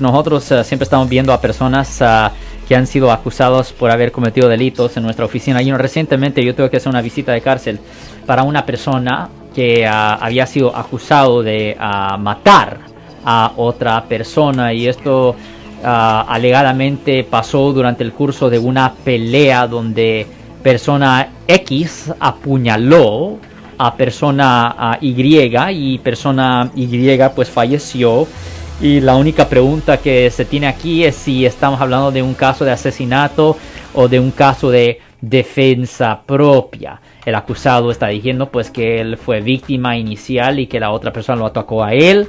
Nosotros uh, siempre estamos viendo a personas uh, que han sido acusados por haber cometido delitos en nuestra oficina. Y recientemente yo tuve que hacer una visita de cárcel para una persona que uh, había sido acusado de matar a otra persona y esto alegadamente pasó durante el curso de una pelea donde persona X apuñaló a persona Y y persona Y pues falleció y la única pregunta que se tiene aquí es si estamos hablando de un caso de asesinato o de un caso de defensa propia. El acusado está diciendo pues que él fue víctima inicial y que la otra persona lo atacó a él.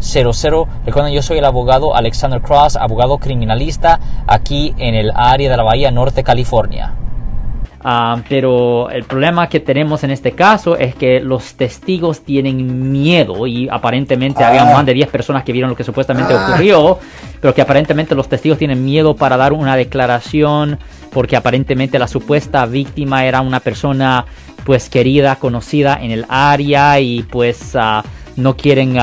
1-800-530-1800. Recuerden, yo soy el abogado Alexander Cross, abogado criminalista aquí en el área de la Bahía Norte, California. Ah, pero el problema que tenemos en este caso es que los testigos tienen miedo y aparentemente había ah. más de 10 personas que vieron lo que supuestamente ah. ocurrió, pero que aparentemente los testigos tienen miedo para dar una declaración porque aparentemente la supuesta víctima era una persona pues querida, conocida en el área y pues no quieren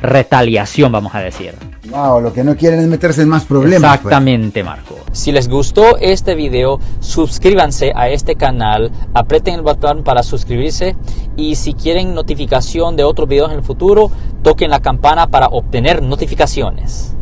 retaliación, vamos a decir. Wow, lo que no quieren es meterse en más problemas. Pues. Exactamente, Marco. Si les gustó este video, suscríbanse a este canal, aprieten el botón para suscribirse y si quieren notificación de otros videos en el futuro, toquen la campana para obtener notificaciones.